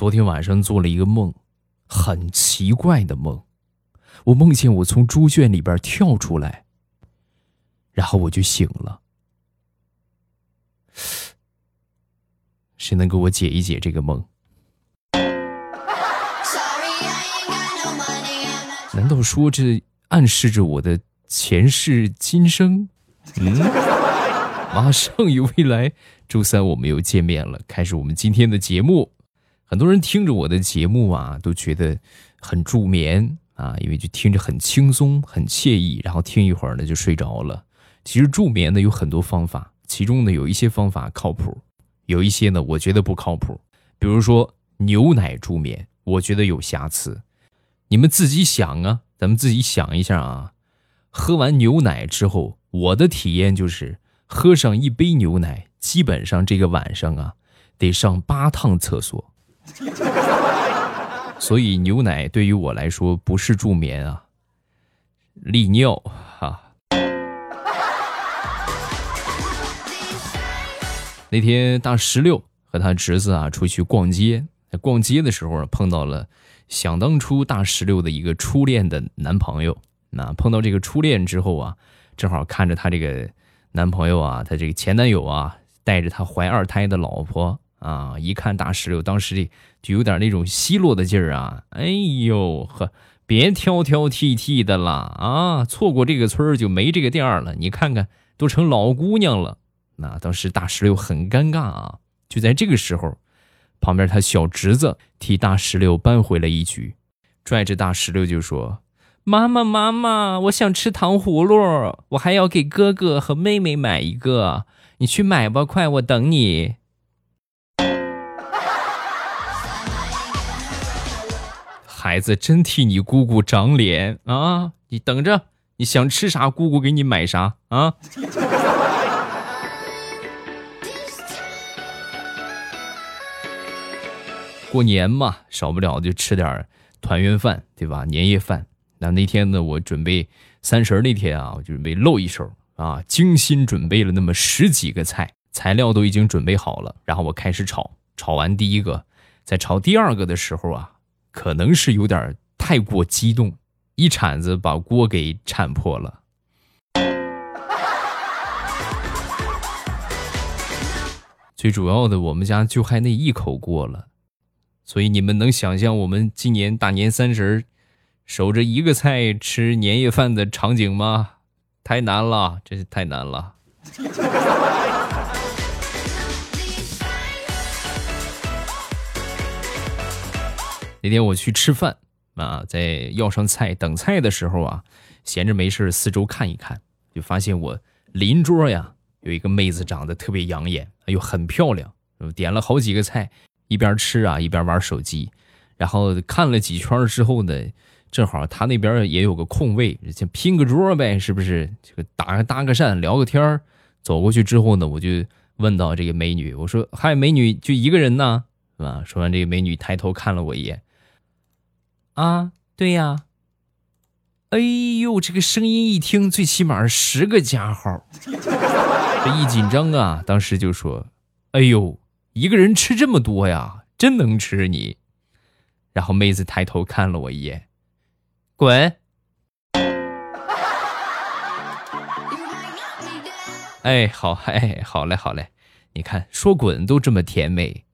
昨天晚上做了一个梦，很奇怪的梦。我梦见我从猪圈里边跳出来，然后我就醒了。谁能给我解一解这个梦？难道说这暗示着我的前世今生？嗯，马上有未来，周三我们又见面了，开始我们今天的节目。很多人听着我的节目啊，都觉得很助眠啊，因为就听着很轻松、很惬意，然后听一会儿呢就睡着了。其实助眠呢有很多方法，其中呢有一些方法靠谱，有一些呢我觉得不靠谱。比如说牛奶助眠，我觉得有瑕疵。你们自己想啊，咱们自己想一下啊。喝完牛奶之后，我的体验就是喝上一杯牛奶，基本上这个晚上啊得上八趟厕所。所以牛奶对于我来说不是助眠啊，利尿哈。那天大石榴和他侄子啊出去逛街，在逛街的时候碰到了想当初大石榴的一个初恋的男朋友。那碰到这个初恋之后啊，正好看着他这个男朋友啊，他这个前男友啊，带着他怀二胎的老婆。啊！一看大石榴，当时就有点那种奚落的劲儿啊！哎呦呵，别挑挑剔剔的了啊！错过这个村儿就没这个店儿了。你看看，都成老姑娘了。那当时大石榴很尴尬啊！就在这个时候，旁边他小侄子替大石榴扳回了一局，拽着大石榴就说：“妈妈，妈妈，我想吃糖葫芦，我还要给哥哥和妹妹买一个。你去买吧，快，我等你。”孩子真替你姑姑长脸啊！你等着，你想吃啥，姑姑给你买啥啊！过年嘛，少不了就吃点团圆饭，对吧？年夜饭。那那天呢，我准备三十那天啊，我就准备露一手啊，精心准备了那么十几个菜，材料都已经准备好了。然后我开始炒，炒完第一个，在炒第二个的时候啊。可能是有点太过激动，一铲子把锅给铲破了。最主要的，我们家就还那一口锅了，所以你们能想象我们今年大年三十守着一个菜吃年夜饭的场景吗？太难了，真是太难了。那天我去吃饭啊，在要上菜等菜的时候啊，闲着没事四周看一看，就发现我邻桌呀有一个妹子长得特别养眼，哎呦很漂亮，点了好几个菜，一边吃啊一边玩手机，然后看了几圈之后呢，正好她那边也有个空位，就拼个桌呗，是不是？这个打个搭个讪，聊个天。走过去之后呢，我就问到这个美女，我说：“嗨，美女，就一个人呢，是吧？”说完，这个美女抬头看了我一眼。啊，对呀。哎呦，这个声音一听，最起码十个加号。这一紧张啊，当时就说：“哎呦，一个人吃这么多呀，真能吃你。”然后妹子抬头看了我一眼，滚。哎，好，哎，好嘞，好嘞。你看，说滚都这么甜美。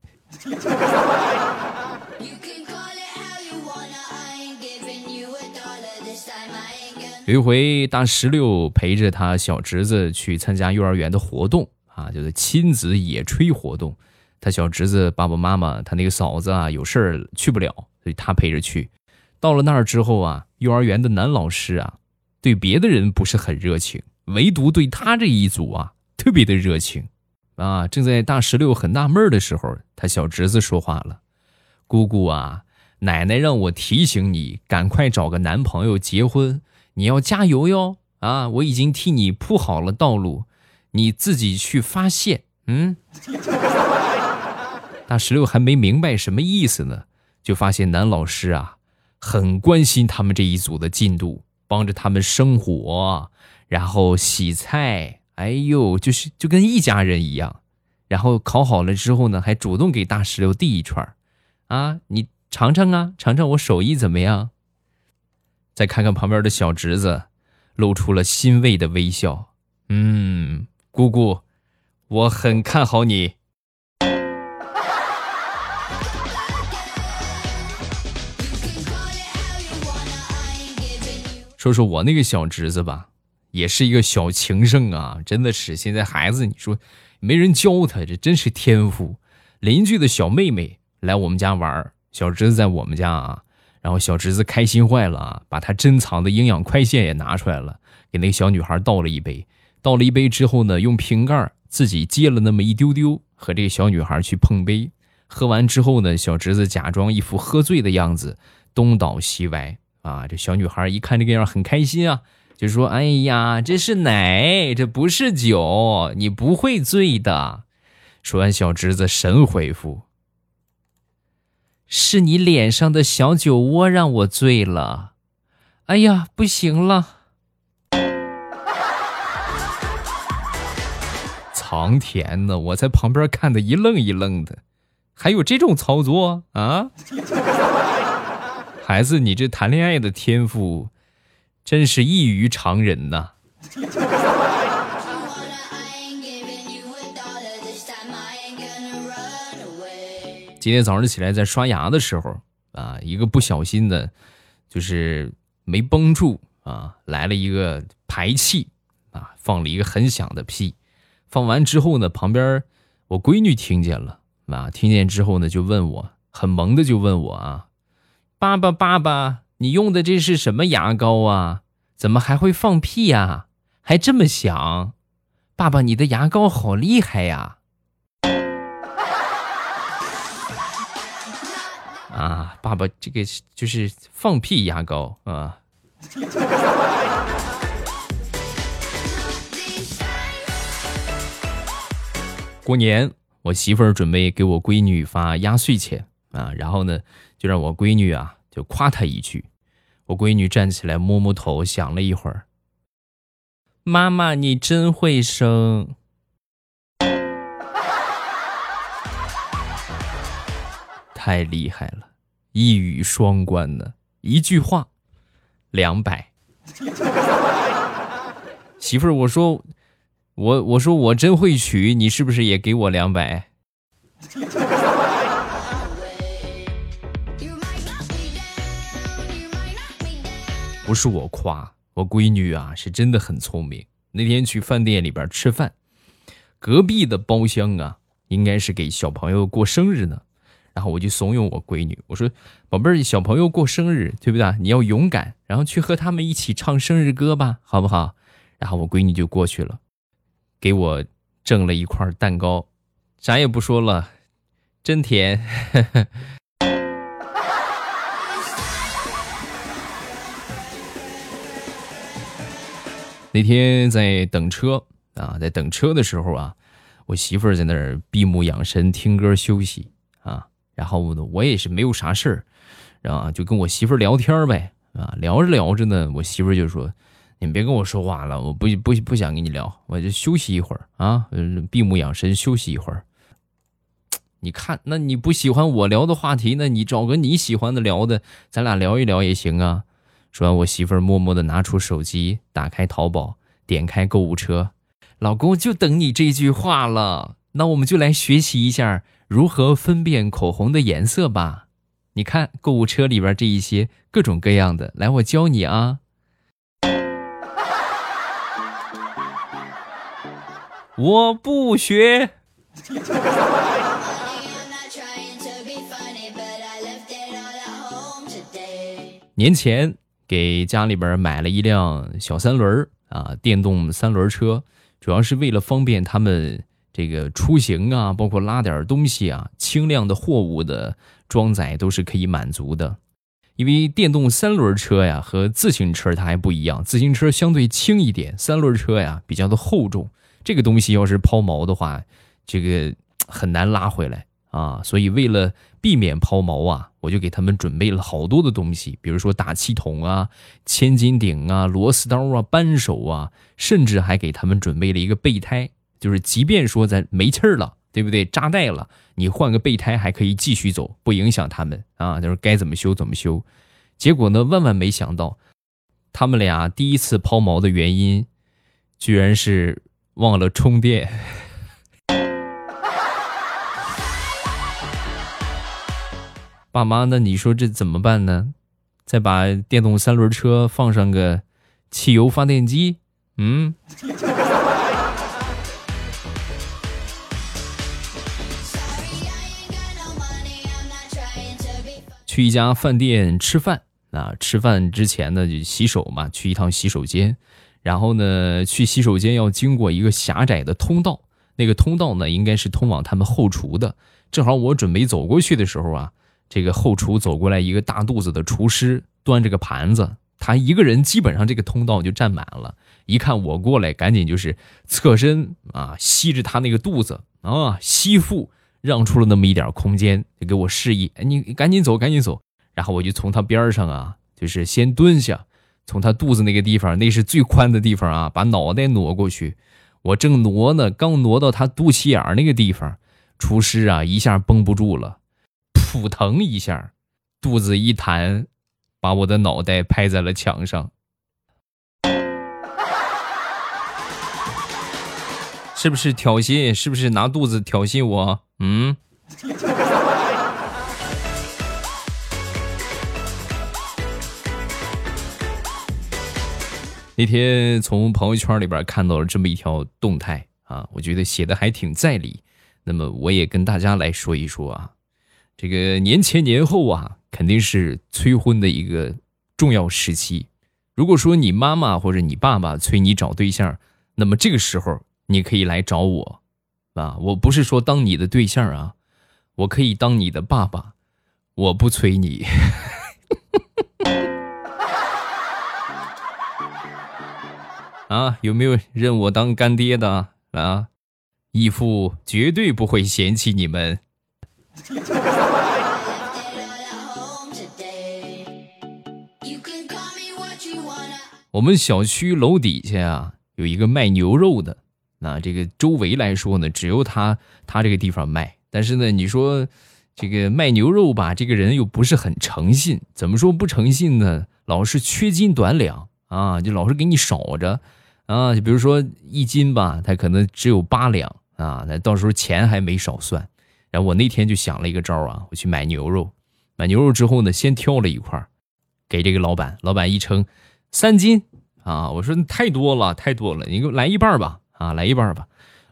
有一回，大石榴陪着他小侄子去参加幼儿园的活动啊，就是亲子野炊活动。他小侄子爸爸妈妈，他那个嫂子啊有事儿去不了，所以他陪着去。到了那儿之后啊，幼儿园的男老师啊，对别的人不是很热情，唯独对他这一组啊特别的热情啊。正在大石榴很纳闷的时候，他小侄子说话了：“姑姑啊，奶奶让我提醒你，赶快找个男朋友结婚。”你要加油哟！啊，我已经替你铺好了道路，你自己去发现。嗯，大石榴还没明白什么意思呢，就发现男老师啊很关心他们这一组的进度，帮着他们生火，然后洗菜。哎呦，就是就跟一家人一样。然后烤好了之后呢，还主动给大石榴递一串啊，你尝尝啊，尝尝我手艺怎么样？再看看旁边的小侄子，露出了欣慰的微笑。嗯，姑姑，我很看好你。说说我那个小侄子吧，也是一个小情圣啊，真的是。现在孩子，你说没人教他，这真是天赋。邻居的小妹妹来我们家玩，小侄子在我们家啊，然后小侄子开心坏了啊，把他珍藏的营养快线也拿出来了，给那个小女孩倒了一杯。倒了一杯之后呢，用瓶盖自己接了那么一丢丢，和这个小女孩去碰杯。喝完之后呢，小侄子假装一副喝醉的样子，东倒西歪。啊，这小女孩一看这个样很开心啊，就说：“哎呀，这是奶，这不是酒，你不会醉的。”说完，小侄子神回复：“是你脸上的小酒窝让我醉了。”哎呀，不行了！藏田呢，我在旁边看的一愣一愣的，还有这种操作啊？孩子，你这谈恋爱的天赋，真是异于常人呐！今天早上起来在刷牙的时候啊，一个不小心的，就是没绷住啊，来了一个排气啊，放了一个很响的屁。放完之后呢，旁边我闺女听见了啊，听见之后呢，就问我，很萌的就问我啊。爸爸，爸爸，你用的这是什么牙膏啊？怎么还会放屁呀？还这么响！爸爸，你的牙膏好厉害呀！啊，爸爸，这个就是放屁牙膏啊！过年，我媳妇儿准备给我闺女发压岁钱啊，然后呢？就让我闺女啊，就夸她一句。我闺女站起来摸摸头，想了一会儿：“妈妈，你真会生，太厉害了，一语双关呢。一句话，两百。媳妇儿，我说，我我说我真会娶，你是不是也给我两百？”不是我夸我闺女啊，是真的很聪明。那天去饭店里边吃饭，隔壁的包厢啊，应该是给小朋友过生日呢。然后我就怂恿我闺女，我说：“宝贝儿，小朋友过生日，对不对？你要勇敢，然后去和他们一起唱生日歌吧，好不好？”然后我闺女就过去了，给我挣了一块蛋糕，啥也不说了，真甜。那天在等车啊，在等车的时候啊，我媳妇儿在那儿闭目养神听歌休息，然后呢，我也是没有啥事儿，然后就跟我媳妇儿聊天呗啊，聊着聊着呢，我媳妇儿就说：“你别跟我说话了，我不不不想跟你聊，我就休息一会儿啊，闭目养神休息一会儿。”你看，那你不喜欢我聊的话题，那你找个你喜欢的聊的，咱俩聊一聊也行啊。说完，我媳妇儿默默的拿出手机，打开淘宝，点开购物车。老公就等你这句话了。那我们就来学习一下如何分辨口红的颜色吧。你看购物车里边这一些各种各样的，来，我教你啊。我不学。年前。给家里边买了一辆小三轮啊，电动三轮车，主要是为了方便他们这个出行啊，包括拉点东西啊，轻量的货物的装载都是可以满足的。因为电动三轮车呀和自行车它还不一样，自行车相对轻一点，三轮车呀比较的厚重，这个东西要是抛锚的话，这个很难拉回来。啊，所以为了避免抛锚啊，我就给他们准备了好多的东西，比如说打气筒啊、千斤顶啊、螺丝刀啊、扳手啊，甚至还给他们准备了一个备胎，就是即便说咱没气儿了，对不对？扎带了，你换个备胎还可以继续走，不影响他们啊。就是该怎么修怎么修。结果呢，万万没想到，他们俩第一次抛锚的原因，居然是忘了充电。爸妈，那你说这怎么办呢？再把电动三轮车放上个汽油发电机？嗯。去一家饭店吃饭啊，吃饭之前呢就洗手嘛，去一趟洗手间。然后呢，去洗手间要经过一个狭窄的通道，那个通道呢应该是通往他们后厨的。正好我准备走过去的时候啊，这个后厨走过来一个大肚子的厨师，端着个盘子，他一个人基本上这个通道就占满了。一看我过来，赶紧就是侧身啊，吸着他那个肚子啊，吸腹。让出了那么一点空间，就给我示意，哎，你赶紧走，赶紧走。然后我就从他边上啊，就是先蹲下，从他肚子那个地方，那是最宽的地方啊，把脑袋挪过去。我正挪呢，刚挪到他肚脐眼那个地方，厨师啊一下绷不住了，扑腾一下，肚子一弹，把我的脑袋拍在了墙上。是不是挑衅？是不是拿肚子挑衅我？嗯。那天从朋友圈里边看到了这么一条动态啊，我觉得写的还挺在理。那么我也跟大家来说一说啊，这个年前年后啊，肯定是催婚的一个重要时期。如果说你妈妈或者你爸爸催你找对象，那么这个时候。你可以来找我，啊，我不是说当你的对象啊，我可以当你的爸爸，我不催你。啊，有没有认我当干爹的啊？义父绝对不会嫌弃你们。我们小区楼底下啊，有一个卖牛肉的。那这个周围来说呢，只有他他这个地方卖。但是呢，你说这个卖牛肉吧，这个人又不是很诚信。怎么说不诚信呢？老是缺斤短两啊，就老是给你少着啊。就比如说一斤吧，他可能只有八两啊，那到时候钱还没少算。然后我那天就想了一个招啊，我去买牛肉，买牛肉之后呢，先挑了一块，给这个老板，老板一称三斤啊，我说太多了，太多了，你给我来一半吧。啊，来一半吧，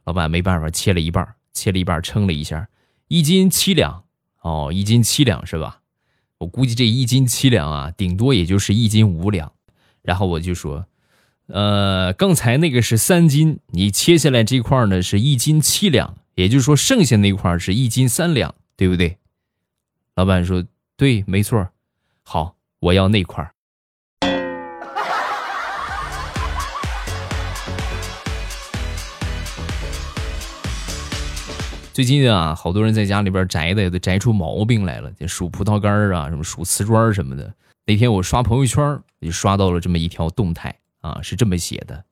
老板没办法，切了一半，切了一半，称了一下，一斤七两，哦，一斤七两是吧？我估计这一斤七两啊，顶多也就是一斤五两。然后我就说，呃，刚才那个是三斤，你切下来这块呢是一斤七两，也就是说剩下那块是一斤三两，对不对？老板说对，没错。好，我要那块。最近啊，好多人在家里边宅的都宅出毛病来了，就数葡萄干啊，什么数瓷砖什么的。那天我刷朋友圈，就刷到了这么一条动态啊，是这么写的：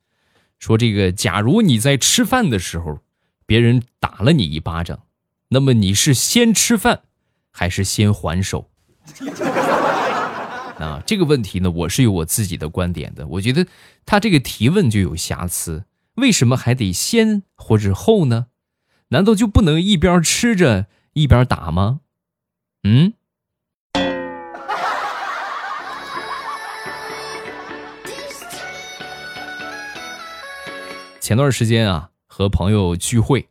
说这个，假如你在吃饭的时候，别人打了你一巴掌，那么你是先吃饭，还是先还手？啊，这个问题呢，我是有我自己的观点的。我觉得他这个提问就有瑕疵，为什么还得先或者后呢？难道就不能一边吃着一边打吗？嗯。前段时间啊，和朋友聚会，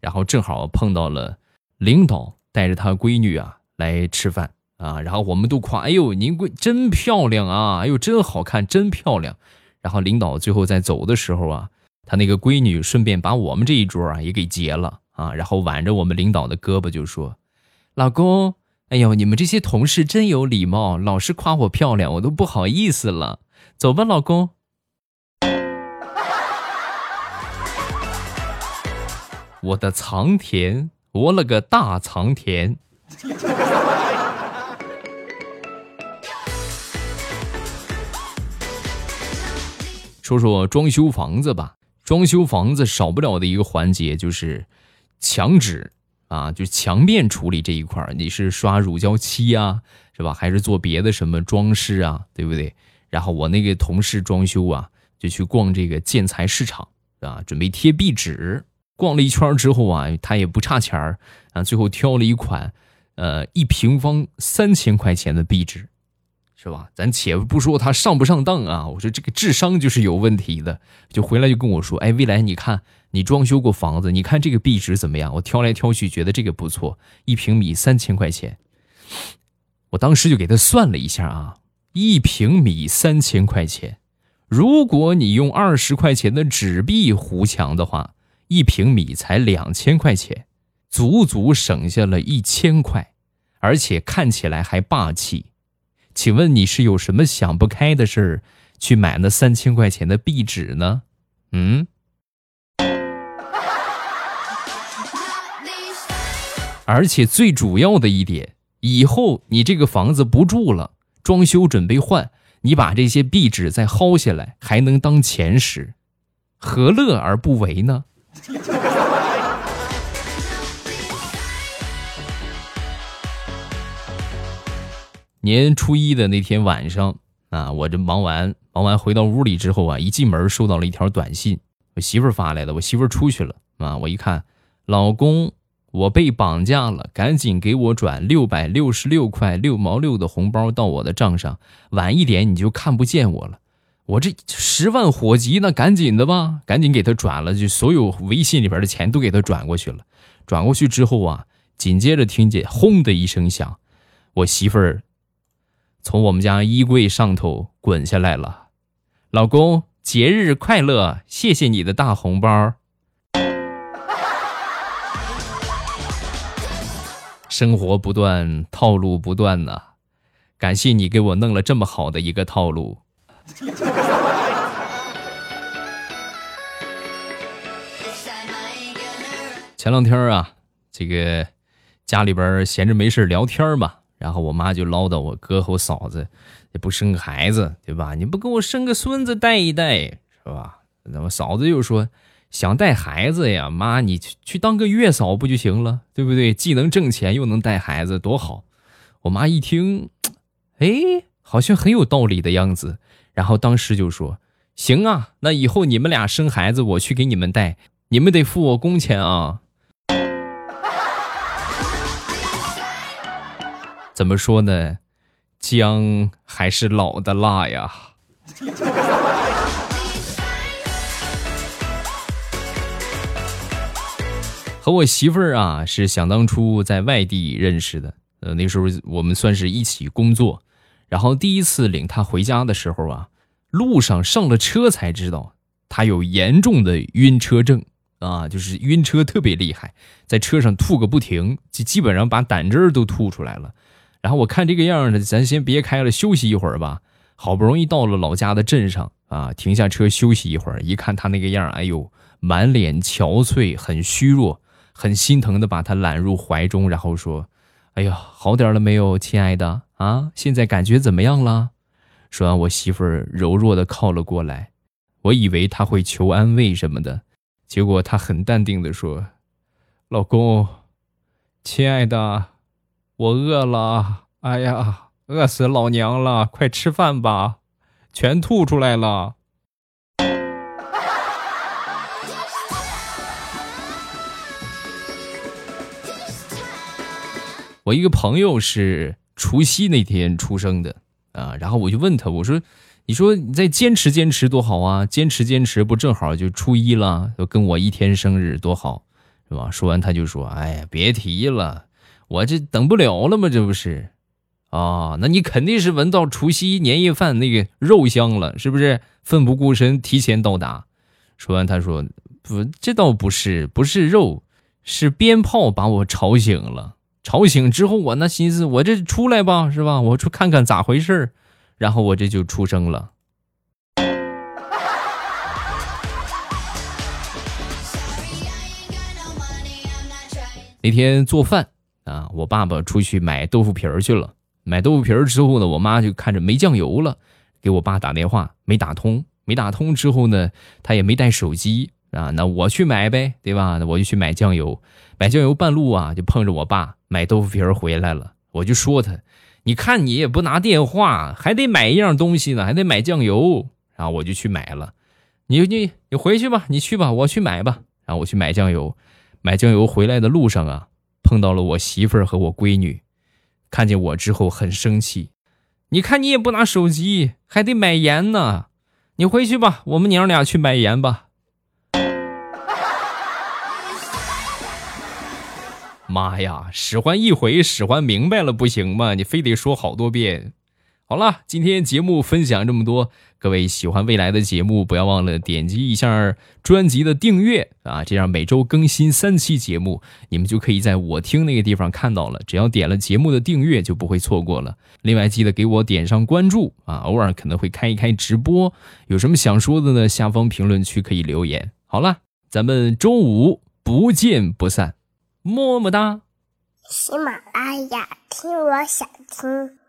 然后正好碰到了领导带着他闺女啊来吃饭啊，然后我们都夸：“哎呦，您闺真漂亮啊！哎呦，真好看，真漂亮。”然后领导最后在走的时候啊，他那个闺女顺便把我们这一桌啊也给结了。啊，然后挽着我们领导的胳膊就说：“老公，哎呦，你们这些同事真有礼貌，老是夸我漂亮，我都不好意思了。走吧，老公。”我的藏田，我了个大藏田！说说装修房子吧，装修房子少不了的一个环节就是。墙纸啊，就墙面处理这一块你是刷乳胶漆啊，是吧？还是做别的什么装饰啊，对不对？然后我那个同事装修啊，就去逛这个建材市场啊，准备贴壁纸。逛了一圈之后啊，他也不差钱儿啊，最后挑了一款，呃，一平方三千块钱的壁纸。是吧？咱且不说他上不上当啊，我说这个智商就是有问题的。就回来就跟我说，哎，未来你看你装修过房子，你看这个壁纸怎么样？我挑来挑去，觉得这个不错，一平米三千块钱。我当时就给他算了一下啊，一平米三千块钱，如果你用二十块钱的纸币糊墙的话，一平米才两千块钱，足足省下了一千块，而且看起来还霸气。请问你是有什么想不开的事儿，去买那三千块钱的壁纸呢？嗯。而且最主要的一点，以后你这个房子不住了，装修准备换，你把这些壁纸再薅下来，还能当钱使，何乐而不为呢？年初一的那天晚上啊，我这忙完忙完回到屋里之后啊，一进门收到了一条短信，我媳妇发来的。我媳妇出去了啊，我一看，老公，我被绑架了，赶紧给我转六百六十六块六毛六的红包到我的账上，晚一点你就看不见我了。我这十万火急，那赶紧的吧，赶紧给他转了，就所有微信里边的钱都给他转过去了。转过去之后啊，紧接着听见轰的一声响，我媳妇儿。从我们家衣柜上头滚下来了，老公节日快乐！谢谢你的大红包。生活不断，套路不断呐，感谢你给我弄了这么好的一个套路。前两天啊，这个家里边闲着没事聊天嘛。然后我妈就唠叨我哥和我嫂子，也不生个孩子，对吧？你不给我生个孙子带一带，是吧？那么嫂子又说想带孩子呀，妈你去去当个月嫂不就行了，对不对？既能挣钱又能带孩子，多好！我妈一听，哎，好像很有道理的样子。然后当时就说：“行啊，那以后你们俩生孩子，我去给你们带，你们得付我工钱啊。”怎么说呢？姜还是老的辣呀。和我媳妇儿啊，是想当初在外地认识的。呃，那时候我们算是一起工作。然后第一次领她回家的时候啊，路上上了车才知道她有严重的晕车症啊，就是晕车特别厉害，在车上吐个不停，就基本上把胆汁儿都吐出来了。然后我看这个样呢，咱先别开了，休息一会儿吧。好不容易到了老家的镇上啊，停下车休息一会儿。一看他那个样，哎呦，满脸憔悴，很虚弱，很心疼的把他揽入怀中，然后说：“哎呀，好点了没有，亲爱的啊？现在感觉怎么样了？”说完，我媳妇儿柔弱的靠了过来。我以为他会求安慰什么的，结果他很淡定的说：“老公，亲爱的。”我饿了，哎呀，饿死老娘了！快吃饭吧，全吐出来了。我一个朋友是除夕那天出生的啊，然后我就问他，我说：“你说你再坚持坚持多好啊，坚持坚持不正好就初一了，就跟我一天生日多好，是吧？”说完他就说：“哎呀，别提了。”我这等不了了吗？这不是，啊，那你肯定是闻到除夕年夜饭那个肉香了，是不是？奋不顾身提前到达。说完，他说：“不，这倒不是，不是肉，是鞭炮把我吵醒了。吵醒之后，我那心思，我这出来吧，是吧？我出看看咋回事然后我这就出生了。那天做饭。啊，我爸爸出去买豆腐皮儿去了。买豆腐皮儿之后呢，我妈就看着没酱油了，给我爸打电话没打通。没打通之后呢，他也没带手机啊，那我去买呗，对吧？那我就去买酱油，买酱油半路啊，就碰着我爸买豆腐皮儿回来了，我就说他，你看你也不拿电话，还得买一样东西呢，还得买酱油，然后我就去买了。你你你回去吧，你去吧，我去买吧。然后我去买酱油，买酱油回来的路上啊，碰到了我媳妇儿和我闺女，看见我之后很生气。你看你也不拿手机，还得买盐呢。你回去吧，我们娘俩去买盐吧。妈呀，使唤一回，使唤明白了不行吗？你非得说好多遍。好了，今天节目分享这么多，各位喜欢未来的节目，不要忘了点击一下专辑的订阅啊，这样每周更新三期节目，你们就可以在我听那个地方看到了。只要点了节目的订阅，就不会错过了。另外，记得给我点上关注啊，偶尔可能会开一开直播，有什么想说的呢？下方评论区可以留言。好了，咱们周五不见不散，么么哒。喜马拉雅听，我想听。